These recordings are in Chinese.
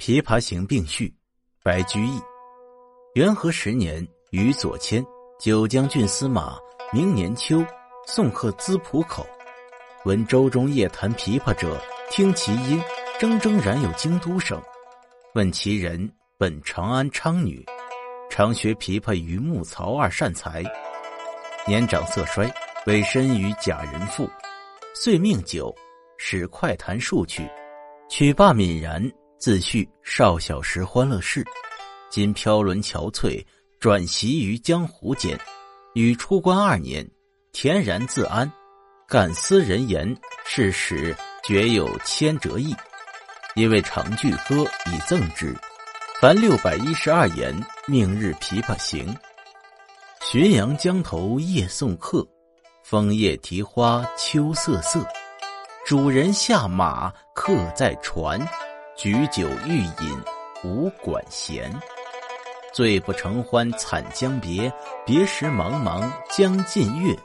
琵琶行》并序，白居易。元和十年，于左迁九江郡司马。明年秋，送客资浦口，闻舟中夜弹琵琶者，听其音，铮铮然有京都声。问其人，本长安昌女，常学琵琶于穆曹二善才。年长色衰，委身于贾人妇，遂命酒，使快弹数曲，曲罢泯然。自叙少小时欢乐事，今飘沦憔悴，转徙于江湖间。与出关二年，恬然自安，感思人言，是时绝有千折意，因为长句歌以赠之。凡六百一十二言，命日琵琶行。浔阳江头夜送客，枫叶荻花秋瑟瑟。主人下马客在船。举酒欲饮无管弦，醉不成欢惨将别。别时茫茫江浸月，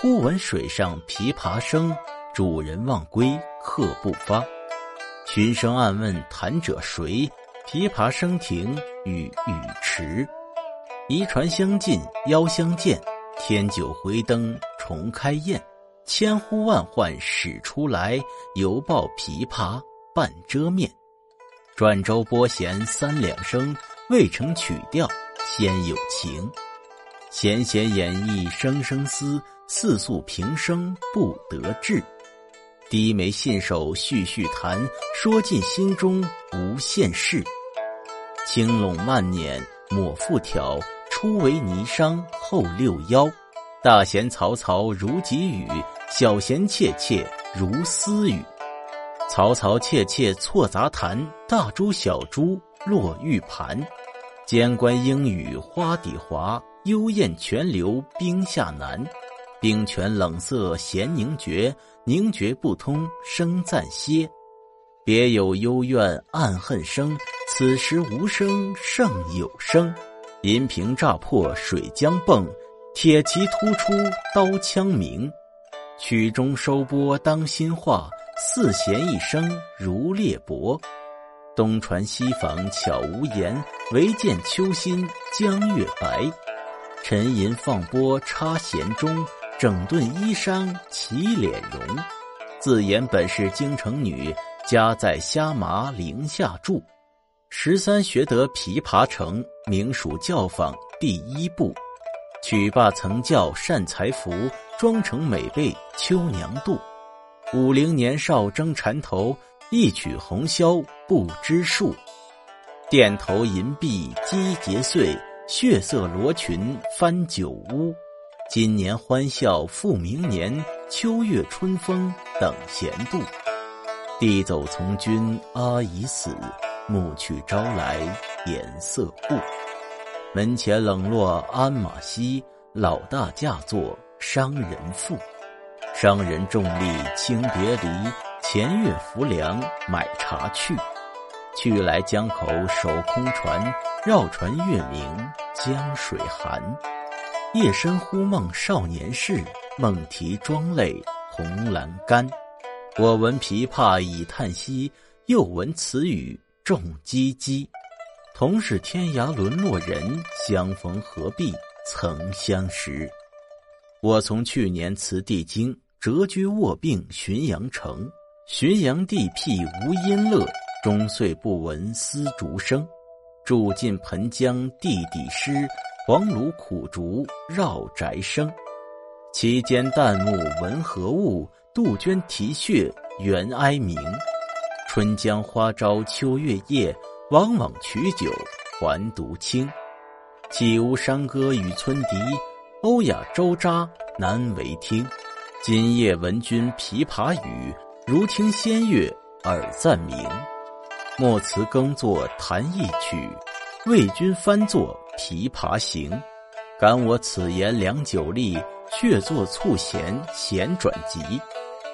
忽闻水上琵琶声。主人忘归客不发，群声暗问弹者谁？琵琶声停欲语迟。移船相近邀相见，添酒回灯重开宴。千呼万唤始出来，犹抱琵琶。半遮面，转轴拨弦三两声，未成曲调先有情。弦弦掩抑声声思，似诉平生不得志。低眉信手续续弹，说尽心中无限事。轻拢慢捻抹复挑，初为霓裳后六幺。大弦嘈嘈如急雨，小弦切切如私语。嘈嘈切切错杂弹，大珠小珠落玉盘。间关莺语花底滑，幽咽泉流冰下难。冰泉冷涩弦凝绝，凝绝不通声暂歇。别有幽怨暗恨生，此时无声胜有声。银瓶乍破水浆迸，铁骑突出刀枪鸣。曲终收拨当心画。四弦一声如裂帛，东船西舫悄无言，唯见秋心江月白。沉吟放拨插弦中，整顿衣裳起敛容。自言本是京城女，家在虾麻陵下住。十三学得琵琶成，名属教坊第一部。曲罢曾教善才服，妆成美被秋娘妒。五陵年少争缠头，一曲红绡不知数。钿头银篦击节碎，血色罗裙翻酒污。今年欢笑复明年，秋月春风等闲度。弟走从军阿姨死，暮去朝来颜色故。门前冷落鞍马稀，老大嫁作商人妇。商人重利轻别离，前月浮梁买茶去。去来江口守空船，绕船月明江水寒。夜深忽梦少年事，梦啼妆泪红阑干。我闻琵琶已叹息，又闻此语重唧唧。同是天涯沦落人，相逢何必曾相识。我从去年辞帝京。谪居卧病浔阳城，浔阳地僻无音乐，终岁不闻丝竹声。住近湓江地底湿，黄芦苦竹绕宅生。其间旦暮闻何物？杜鹃啼血猿哀鸣。春江花朝秋月夜，往往取酒还独倾。岂无山歌与村笛？欧雅周匝难为听。今夜闻君琵琶语，如听仙乐耳暂明。莫辞耕作弹一曲，为君翻作琵琶行。感我此言良久立，却作促弦弦转急。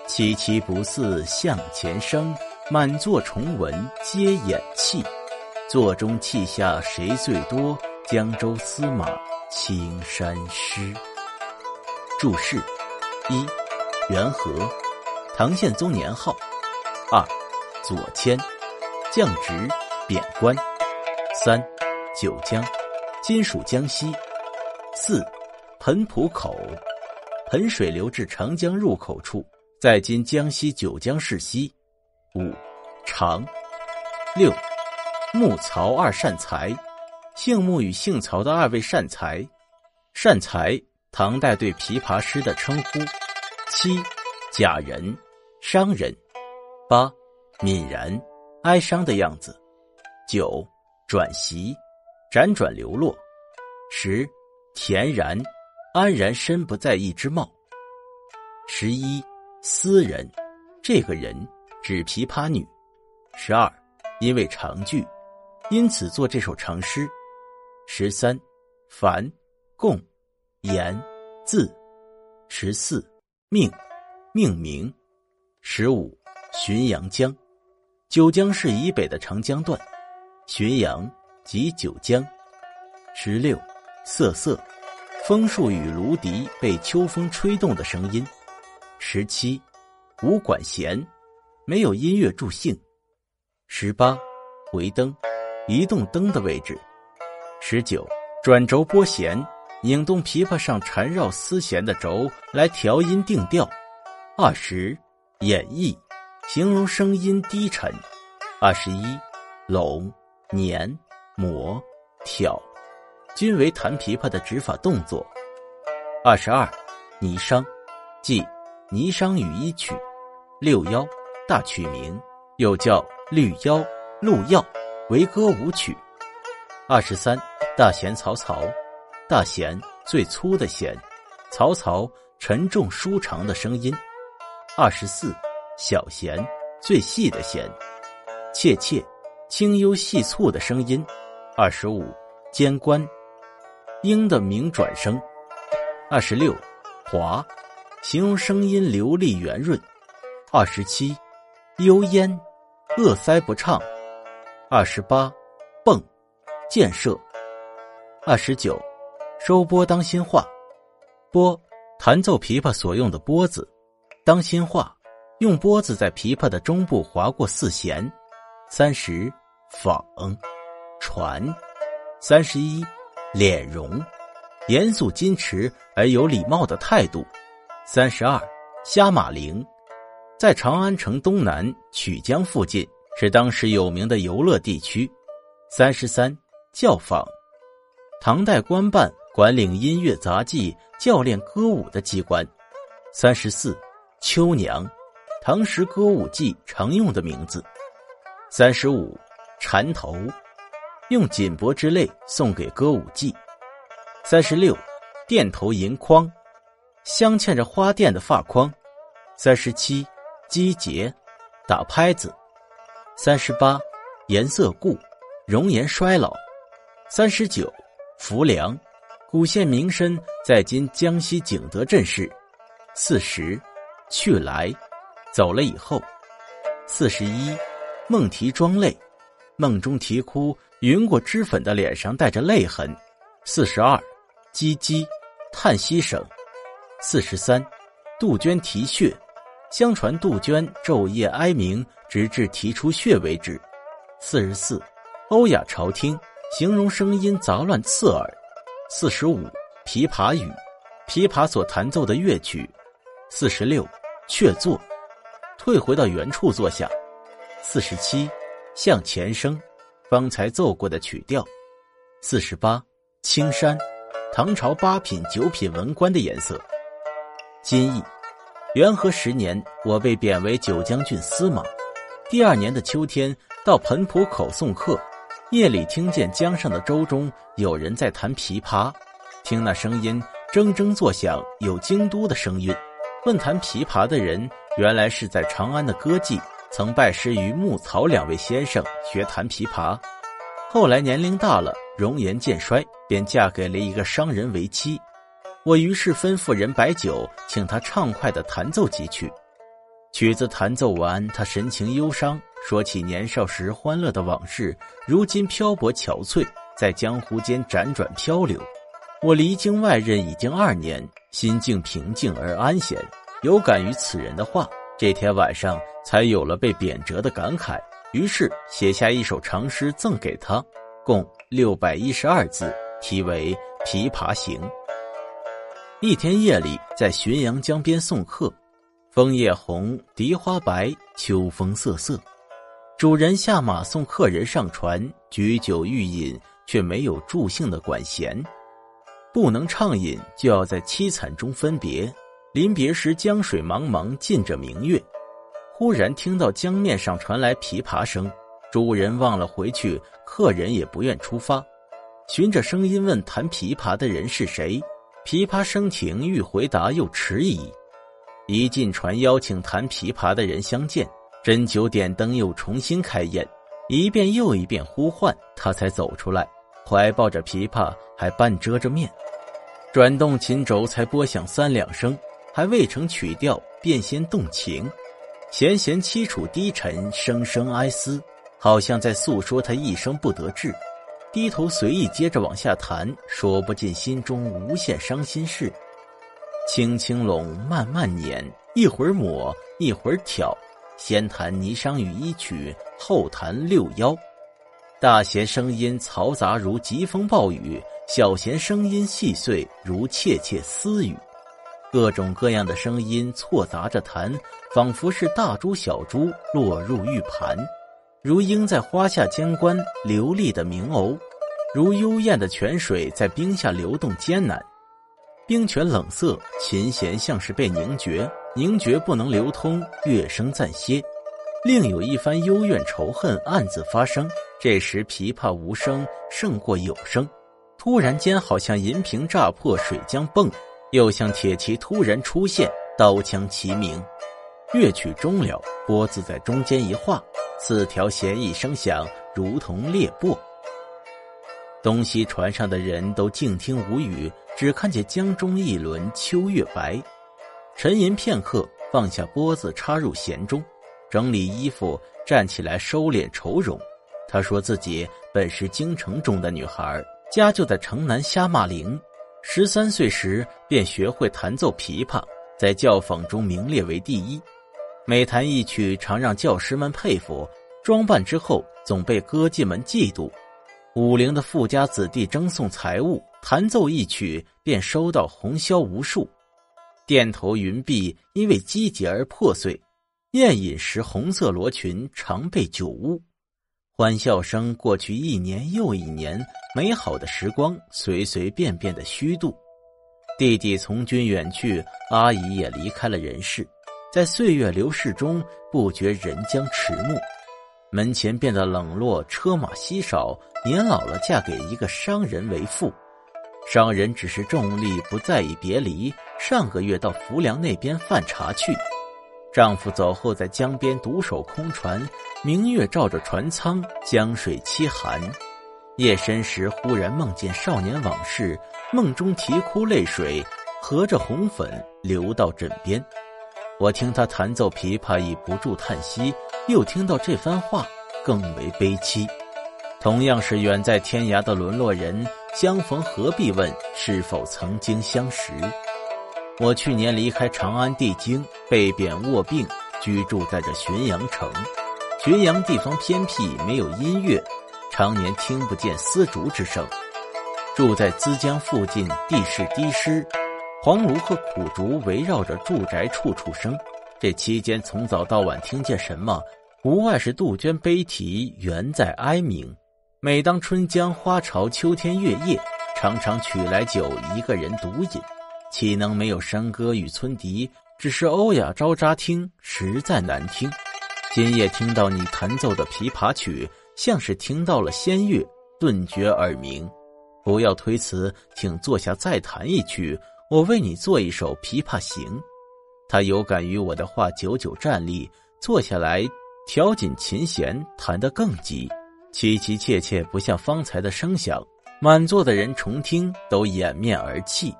凄凄不似向前声，满座重闻皆掩泣。座中泣下谁最多？江州司马青衫湿。注释：一、元和，唐宪宗年号。二、左迁，降职贬官。三、九江，今属江西。四、湓浦口，湓水流至长江入口处，在今江西九江市西。五、长。六、木曹二善才，姓木与姓曹的二位善才。善才，唐代对琵琶诗的称呼。七、贾人，商人。八、泯然，哀伤的样子。九、转徙，辗转流落。十、恬然，安然身不在意之貌。十一、斯人，这个人指琵琶女。十二、因为长句，因此作这首长诗。十三、凡、共、言、字。十四、命、命名。十五。浔阳江，九江市以北的长江段，浔阳即九江。十六，瑟瑟，枫树与芦笛被秋风吹动的声音。十七，无管弦，没有音乐助兴。十八，回灯，移动灯的位置。十九，转轴拨弦，拧动琵琶上缠绕丝弦的轴来调音定调。二十，演绎。形容声音低沉。二十一，拢、捻、磨、挑，均为弹琵琶的指法动作。二十二，霓裳，即《霓裳羽衣曲》，六幺大曲名，又叫绿腰、鹿药，为歌舞曲。二十三，大弦嘈嘈，大弦最粗的弦，曹操沉重舒长的声音。二十四。小弦，最细的弦，切切，清幽细促的声音。二十五，间关，鹰的鸣转声。二十六，滑，形容声音流利圆润。二十七，幽咽，扼塞不畅。二十八，蹦，箭射。二十九，收拨当心画，拨，弹奏琵琶所用的拨子，当心画。用拨子在琵琶的中部划过四弦，三十仿传，三十一脸容，严肃矜持而有礼貌的态度，三十二虾马陵，在长安城东南曲江附近是当时有名的游乐地区，三十三教坊，唐代官办管领音乐杂技、教练歌舞的机关，三十四秋娘。唐时歌舞伎常用的名字。三十五，缠头，用锦帛之类送给歌舞伎。三十六，钿头银框，镶嵌着花钿的发框。三十七，击节，打拍子。三十八，颜色故，容颜衰老。三十九，浮梁，古县名绅，在今江西景德镇市。四十，去来。走了以后，四十一，梦啼妆泪，梦中啼哭，云过脂粉的脸上带着泪痕。四十二，唧唧，叹息声。四十三，杜鹃啼血，相传杜鹃昼夜哀鸣，直至啼出血为止。四十四，欧雅朝听，形容声音杂乱刺耳。四十五，琵琶语，琵琶所弹奏的乐曲。四十六，却坐。退回到原处坐下。四十七，向前声，方才奏过的曲调。四十八，青山，唐朝八品九品文官的颜色。今义，元和十年，我被贬为九江郡司马。第二年的秋天，到湓浦口送客，夜里听见江上的舟中有人在弹琵琶，听那声音铮铮作响，有京都的声韵。问弹琵琶的人。原来是在长安的歌妓曾拜师于牧曹两位先生学弹琵琶，后来年龄大了，容颜渐衰，便嫁给了一个商人为妻。我于是吩咐人摆酒，请他畅快的弹奏几曲。曲子弹奏完，他神情忧伤，说起年少时欢乐的往事，如今漂泊憔悴，在江湖间辗转漂流。我离京外任已经二年，心境平静而安闲，有感于此人的话。这天晚上，才有了被贬谪的感慨，于是写下一首长诗赠给他，共六百一十二字，题为《琵琶行》。一天夜里，在浔阳江边送客，枫叶红，荻花白，秋风瑟瑟。主人下马送客人上船，举酒欲饮，却没有助兴的管弦。不能畅饮，就要在凄惨中分别。临别时，江水茫茫，浸着明月。忽然听到江面上传来琵琶声，主人忘了回去，客人也不愿出发，循着声音问弹琵琶的人是谁。琵琶声停，欲回答又迟疑。一进船，邀请弹琵琶的人相见，斟酒点灯，又重新开宴，一遍又一遍呼唤，他才走出来，怀抱着琵琶，还半遮着面。转动琴轴，才拨响三两声，还未成曲调，便先动情，弦弦凄楚低沉，声声哀思，好像在诉说他一生不得志。低头随意接着往下弹，说不尽心中无限伤心事。轻轻拢，慢慢捻，一会儿抹，一会儿挑。先弹《霓裳羽衣曲》，后弹《六幺》。大弦声音嘈杂如疾风暴雨，小弦声音细碎如窃窃私语。各种各样的声音错杂着弹，仿佛是大珠小珠落入玉盘。如鹰在花下监关，流利的鸣鸥；如幽咽的泉水在冰下流动，艰难。冰泉冷涩，琴弦像是被凝绝，凝绝不能流通，乐声暂歇。另有一番幽怨仇恨暗自发生。这时琵琶无声胜过有声，突然间好像银瓶炸破，水浆迸；又像铁骑突然出现，刀枪齐鸣。乐曲终了，拨子在中间一画。四条弦一声响，如同裂帛。东西船上的人都静听无语，只看见江中一轮秋月白。沉吟片刻，放下拨子，插入弦中，整理衣服，站起来收敛愁容。他说自己本是京城中的女孩，家就在城南虾骂陵。十三岁时便学会弹奏琵琶，在教坊中名列为第一。每弹一曲，常让教师们佩服；装扮之后，总被歌妓们嫉妒。武陵的富家子弟争送财物，弹奏一曲，便收到红绡无数。钿头云鬓因为积节而破碎，宴饮时红色罗裙常被酒污。欢笑声过去一年又一年，美好的时光随随便便的虚度。弟弟从军远去，阿姨也离开了人世。在岁月流逝中，不觉人将迟暮，门前变得冷落，车马稀少。年老了，嫁给一个商人为妇。商人只是重利，不在意别离。上个月到浮梁那边贩茶去，丈夫走后，在江边独守空船，明月照着船舱，江水凄寒。夜深时，忽然梦见少年往事，梦中啼哭泪水，合着红粉流到枕边。我听他弹奏琵琶，已不住叹息；又听到这番话，更为悲戚。同样是远在天涯的沦落人，相逢何必问是否曾经相识？我去年离开长安帝京，被贬卧病，居住在这浔阳城。浔阳地方偏僻，没有音乐，常年听不见丝竹之声。住在资江附近，地势低湿。黄芦和苦竹围绕着住宅处处生，这期间从早到晚听见什么？无外是杜鹃悲啼，缘在哀鸣。每当春江花潮，秋天月夜，常常取来酒，一个人独饮，岂能没有山歌与村笛？只是欧雅招扎听，实在难听。今夜听到你弹奏的琵琶曲，像是听到了仙乐，顿觉耳鸣。不要推辞，请坐下再弹一曲。我为你做一首《琵琶行》，他有感于我的话，久久站立，坐下来，调紧琴弦，弹得更急，凄凄切切，不像方才的声响。满座的人重听，都掩面而泣。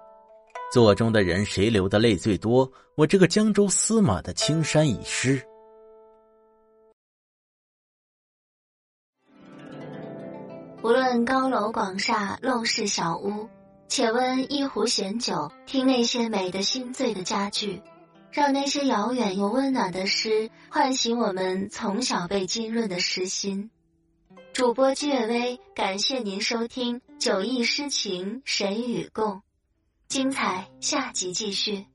座中的人谁流的泪最多？我这个江州司马的青衫已湿。无论高楼广厦、陋室小屋，且温一壶闲酒，听那些美的心醉的佳句，让那些遥远又温暖的诗唤醒我们从小被浸润的诗心。主播居月微，感谢您收听《九忆诗情神与共》，精彩下集继续。